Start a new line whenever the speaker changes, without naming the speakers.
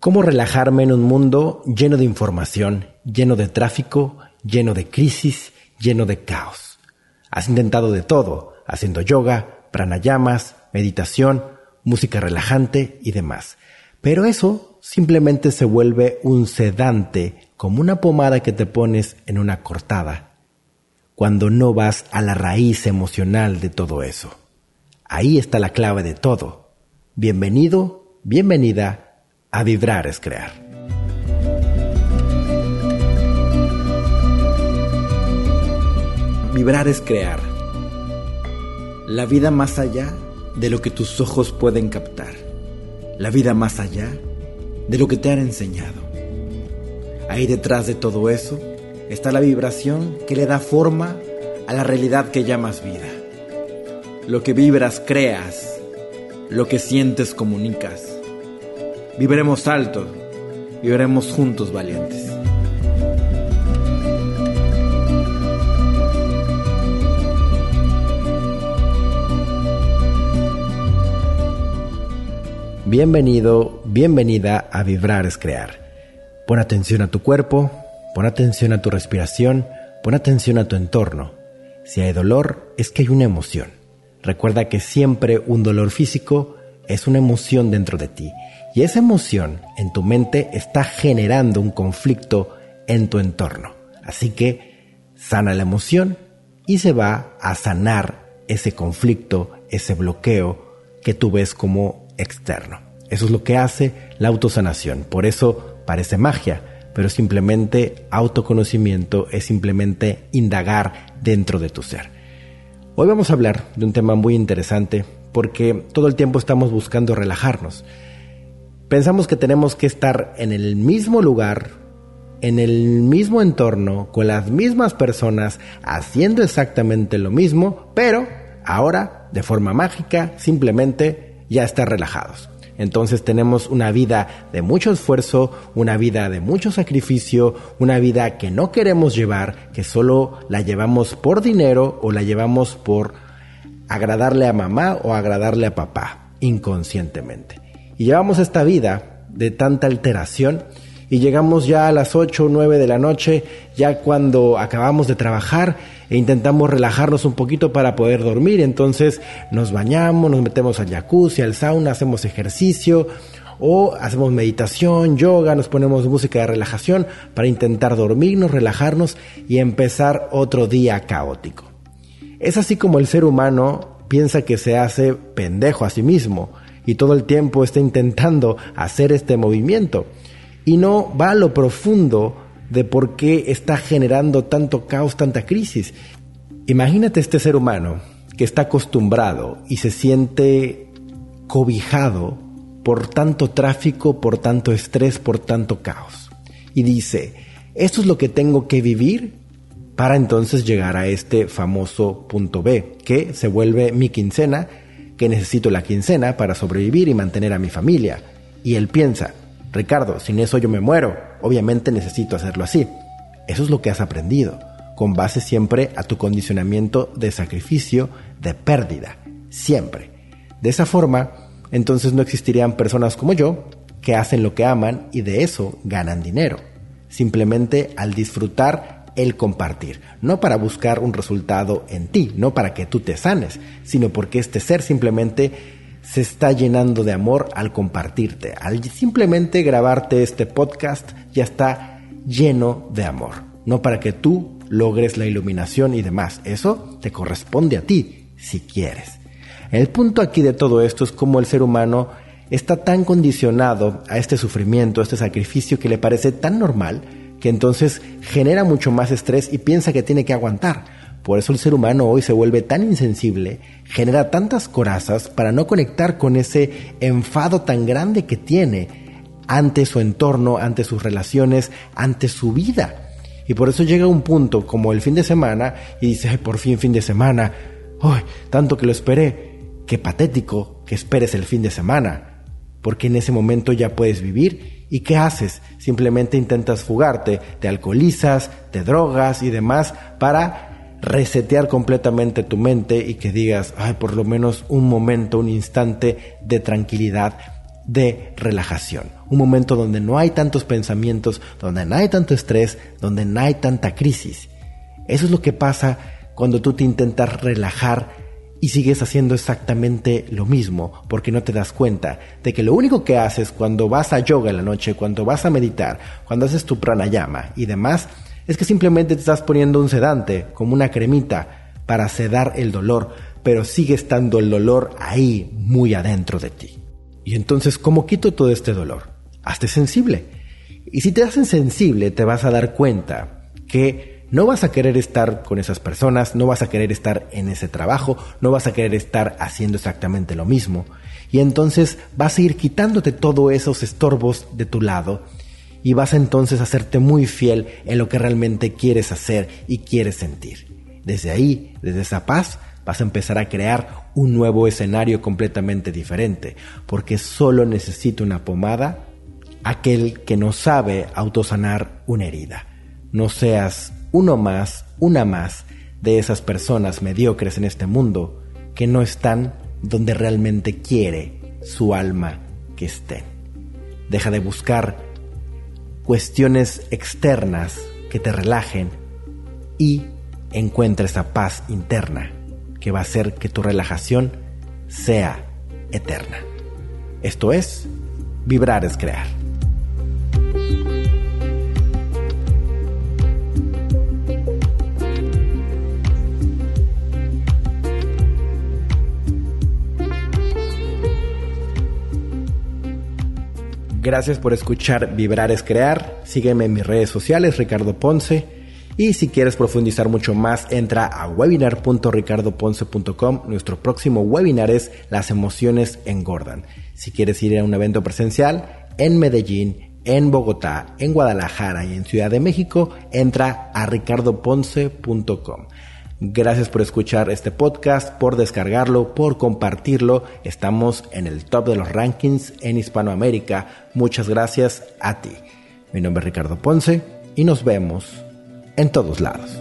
¿Cómo relajarme en un mundo lleno de información, lleno de tráfico, lleno de crisis, lleno de caos? Has intentado de todo, haciendo yoga, pranayamas, meditación, música relajante y demás. Pero eso simplemente se vuelve un sedante, como una pomada que te pones en una cortada, cuando no vas a la raíz emocional de todo eso. Ahí está la clave de todo. Bienvenido, bienvenida a vibrar es crear. Vibrar es crear. La vida más allá de lo que tus ojos pueden captar. La vida más allá de lo que te han enseñado. Ahí detrás de todo eso está la vibración que le da forma a la realidad que llamas vida. Lo que vibras creas, lo que sientes comunicas. Viviremos alto, viviremos juntos valientes. Bienvenido, bienvenida a Vibrar es Crear. Pon atención a tu cuerpo, pon atención a tu respiración, pon atención a tu entorno. Si hay dolor, es que hay una emoción. Recuerda que siempre un dolor físico es una emoción dentro de ti y esa emoción en tu mente está generando un conflicto en tu entorno. Así que sana la emoción y se va a sanar ese conflicto, ese bloqueo que tú ves como externo. Eso es lo que hace la autosanación. Por eso parece magia, pero simplemente autoconocimiento es simplemente indagar dentro de tu ser. Hoy vamos a hablar de un tema muy interesante porque todo el tiempo estamos buscando relajarnos. Pensamos que tenemos que estar en el mismo lugar, en el mismo entorno, con las mismas personas, haciendo exactamente lo mismo, pero ahora, de forma mágica, simplemente ya estar relajados. Entonces tenemos una vida de mucho esfuerzo, una vida de mucho sacrificio, una vida que no queremos llevar, que solo la llevamos por dinero o la llevamos por agradarle a mamá o agradarle a papá, inconscientemente. Y llevamos esta vida de tanta alteración y llegamos ya a las 8 o 9 de la noche, ya cuando acabamos de trabajar e intentamos relajarnos un poquito para poder dormir. Entonces nos bañamos, nos metemos al jacuzzi, al sauna, hacemos ejercicio o hacemos meditación, yoga, nos ponemos música de relajación para intentar dormirnos, relajarnos y empezar otro día caótico. Es así como el ser humano piensa que se hace pendejo a sí mismo y todo el tiempo está intentando hacer este movimiento y no va a lo profundo de por qué está generando tanto caos, tanta crisis. Imagínate este ser humano que está acostumbrado y se siente cobijado por tanto tráfico, por tanto estrés, por tanto caos. Y dice, esto es lo que tengo que vivir para entonces llegar a este famoso punto B, que se vuelve mi quincena que necesito la quincena para sobrevivir y mantener a mi familia. Y él piensa, Ricardo, sin eso yo me muero, obviamente necesito hacerlo así. Eso es lo que has aprendido, con base siempre a tu condicionamiento de sacrificio, de pérdida, siempre. De esa forma, entonces no existirían personas como yo que hacen lo que aman y de eso ganan dinero. Simplemente al disfrutar el compartir, no para buscar un resultado en ti, no para que tú te sanes, sino porque este ser simplemente se está llenando de amor al compartirte, al simplemente grabarte este podcast ya está lleno de amor, no para que tú logres la iluminación y demás, eso te corresponde a ti, si quieres. El punto aquí de todo esto es cómo el ser humano está tan condicionado a este sufrimiento, a este sacrificio que le parece tan normal, que entonces genera mucho más estrés y piensa que tiene que aguantar. Por eso el ser humano hoy se vuelve tan insensible, genera tantas corazas para no conectar con ese enfado tan grande que tiene ante su entorno, ante sus relaciones, ante su vida. Y por eso llega un punto como el fin de semana y dice, por fin fin de semana, ¡ay, tanto que lo esperé! Qué patético que esperes el fin de semana, porque en ese momento ya puedes vivir ¿Y qué haces? Simplemente intentas fugarte, te alcoholizas, te drogas y demás para resetear completamente tu mente y que digas, ay, por lo menos un momento, un instante de tranquilidad, de relajación. un momento donde no hay tantos pensamientos, donde no hay tanto estrés, donde no hay tanta crisis. Eso es lo que pasa cuando tú te intentas relajar y sigues haciendo exactamente lo mismo porque no te das cuenta de que lo único que haces cuando vas a yoga en la noche, cuando vas a meditar, cuando haces tu pranayama y demás, es que simplemente te estás poniendo un sedante, como una cremita, para sedar el dolor, pero sigue estando el dolor ahí, muy adentro de ti. Y entonces, ¿cómo quito todo este dolor? Hazte sensible. Y si te hacen sensible, te vas a dar cuenta que no vas a querer estar con esas personas, no vas a querer estar en ese trabajo, no vas a querer estar haciendo exactamente lo mismo. Y entonces vas a ir quitándote todos esos estorbos de tu lado y vas entonces a hacerte muy fiel en lo que realmente quieres hacer y quieres sentir. Desde ahí, desde esa paz, vas a empezar a crear un nuevo escenario completamente diferente, porque solo necesita una pomada aquel que no sabe autosanar una herida. No seas uno más, una más de esas personas mediocres en este mundo que no están donde realmente quiere su alma que estén. Deja de buscar cuestiones externas que te relajen y encuentra esa paz interna que va a hacer que tu relajación sea eterna. Esto es, vibrar es crear. Gracias por escuchar Vibrar es Crear. Sígueme en mis redes sociales, Ricardo Ponce. Y si quieres profundizar mucho más, entra a webinar.ricardoponce.com. Nuestro próximo webinar es Las emociones engordan. Si quieres ir a un evento presencial en Medellín, en Bogotá, en Guadalajara y en Ciudad de México, entra a ricardoponce.com. Gracias por escuchar este podcast, por descargarlo, por compartirlo. Estamos en el top de los rankings en Hispanoamérica. Muchas gracias a ti. Mi nombre es Ricardo Ponce y nos vemos en todos lados.